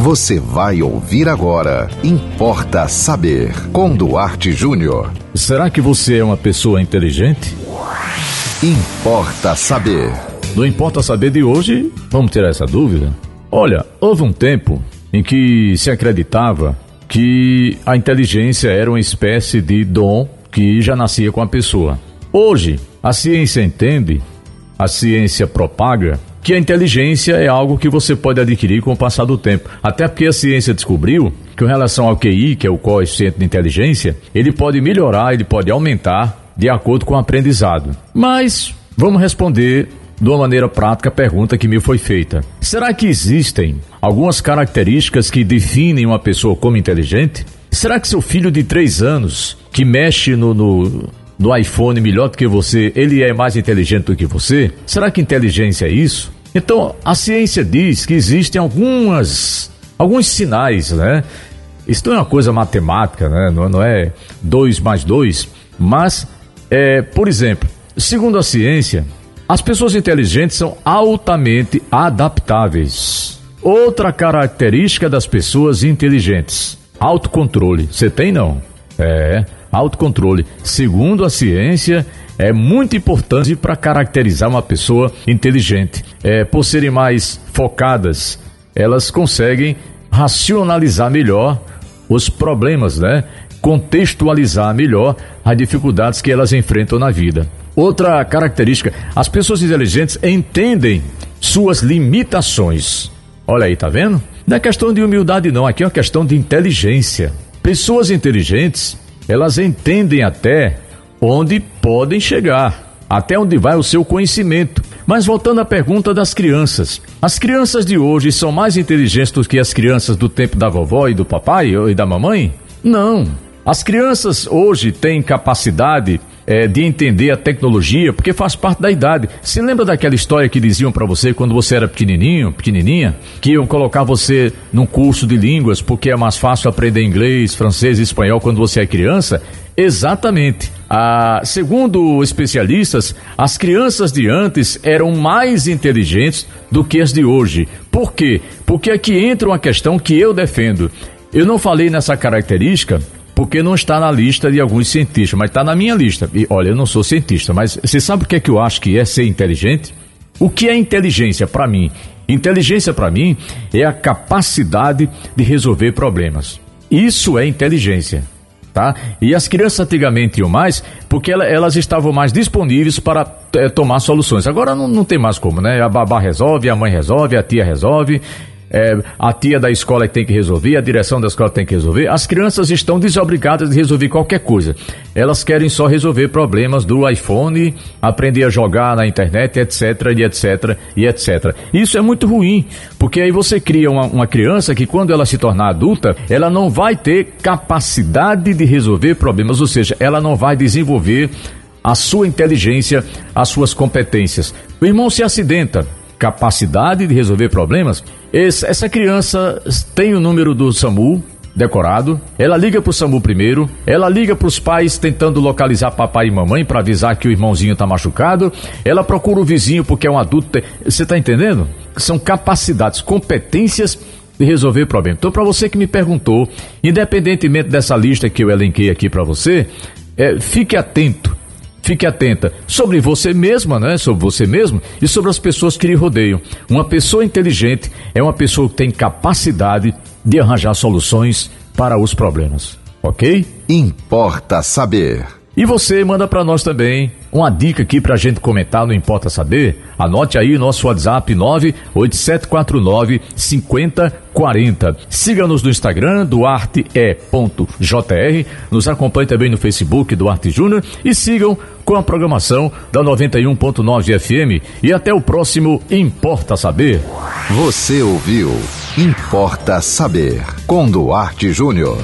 Você vai ouvir agora. Importa saber. Com Duarte Júnior. Será que você é uma pessoa inteligente? Importa saber. No Importa Saber de hoje, vamos ter essa dúvida? Olha, houve um tempo em que se acreditava que a inteligência era uma espécie de dom que já nascia com a pessoa. Hoje, a ciência entende, a ciência propaga que a inteligência é algo que você pode adquirir com o passar do tempo. Até porque a ciência descobriu que, em relação ao QI, que é o coeficiente de inteligência, ele pode melhorar, ele pode aumentar de acordo com o aprendizado. Mas vamos responder de uma maneira prática a pergunta que me foi feita. Será que existem algumas características que definem uma pessoa como inteligente? Será que seu filho de 3 anos, que mexe no, no, no iPhone melhor do que você, ele é mais inteligente do que você? Será que inteligência é isso? Então, a ciência diz que existem algumas alguns sinais, né? Isso não é uma coisa matemática, né? Não, não é 2 mais 2, mas, é, por exemplo, segundo a ciência, as pessoas inteligentes são altamente adaptáveis. Outra característica das pessoas inteligentes: autocontrole. Você tem não? É, autocontrole. Segundo a ciência, é muito importante para caracterizar uma pessoa inteligente. É, por serem mais focadas, elas conseguem racionalizar melhor os problemas, né? Contextualizar melhor as dificuldades que elas enfrentam na vida. Outra característica, as pessoas inteligentes entendem suas limitações. Olha aí, tá vendo? Não é questão de humildade não, aqui é uma questão de inteligência. Pessoas inteligentes elas entendem até onde podem chegar, até onde vai o seu conhecimento. Mas voltando à pergunta das crianças, as crianças de hoje são mais inteligentes do que as crianças do tempo da vovó e do papai e da mamãe? Não. As crianças hoje têm capacidade é, de entender a tecnologia, porque faz parte da idade. Se lembra daquela história que diziam para você quando você era pequenininho, pequenininha, que iam colocar você num curso de línguas porque é mais fácil aprender inglês, francês e espanhol quando você é criança? Exatamente. Ah, segundo especialistas, as crianças de antes eram mais inteligentes do que as de hoje. Por quê? Porque aqui entra uma questão que eu defendo. Eu não falei nessa característica porque não está na lista de alguns cientistas, mas está na minha lista. E olha, eu não sou cientista, mas você sabe o que é que eu acho que é ser inteligente? O que é inteligência para mim? Inteligência para mim é a capacidade de resolver problemas. Isso é inteligência. Tá? E as crianças antigamente iam mais porque elas estavam mais disponíveis para é, tomar soluções. Agora não, não tem mais como, né? A babá resolve, a mãe resolve, a tia resolve é, a tia da escola tem que resolver, a direção da escola tem que resolver. As crianças estão desobrigadas de resolver qualquer coisa. Elas querem só resolver problemas do iPhone, aprender a jogar na internet, etc, e etc, e etc. Isso é muito ruim, porque aí você cria uma, uma criança que quando ela se tornar adulta, ela não vai ter capacidade de resolver problemas, ou seja, ela não vai desenvolver a sua inteligência, as suas competências. O irmão se acidenta, capacidade de resolver problemas, esse, essa criança tem o número do SAMU decorado, ela liga pro SAMU primeiro, ela liga pros pais tentando localizar papai e mamãe para avisar que o irmãozinho tá machucado, ela procura o vizinho porque é um adulto, você tá entendendo? São capacidades, competências de resolver problema. Então, para você que me perguntou, independentemente dessa lista que eu elenquei aqui para você, é, fique atento Fique atenta sobre você mesma, né? Sobre você mesmo e sobre as pessoas que lhe rodeiam. Uma pessoa inteligente é uma pessoa que tem capacidade de arranjar soluções para os problemas. Ok? Importa saber. E você manda para nós também uma dica aqui para a gente comentar, não importa saber. Anote aí nosso WhatsApp 98749 5040. Siga-nos no Instagram, duarte.jr. Nos acompanhe também no Facebook, Duarte Júnior. E sigam com a programação da 91.9 FM. E até o próximo Importa Saber. Você ouviu Importa Saber com Duarte Júnior.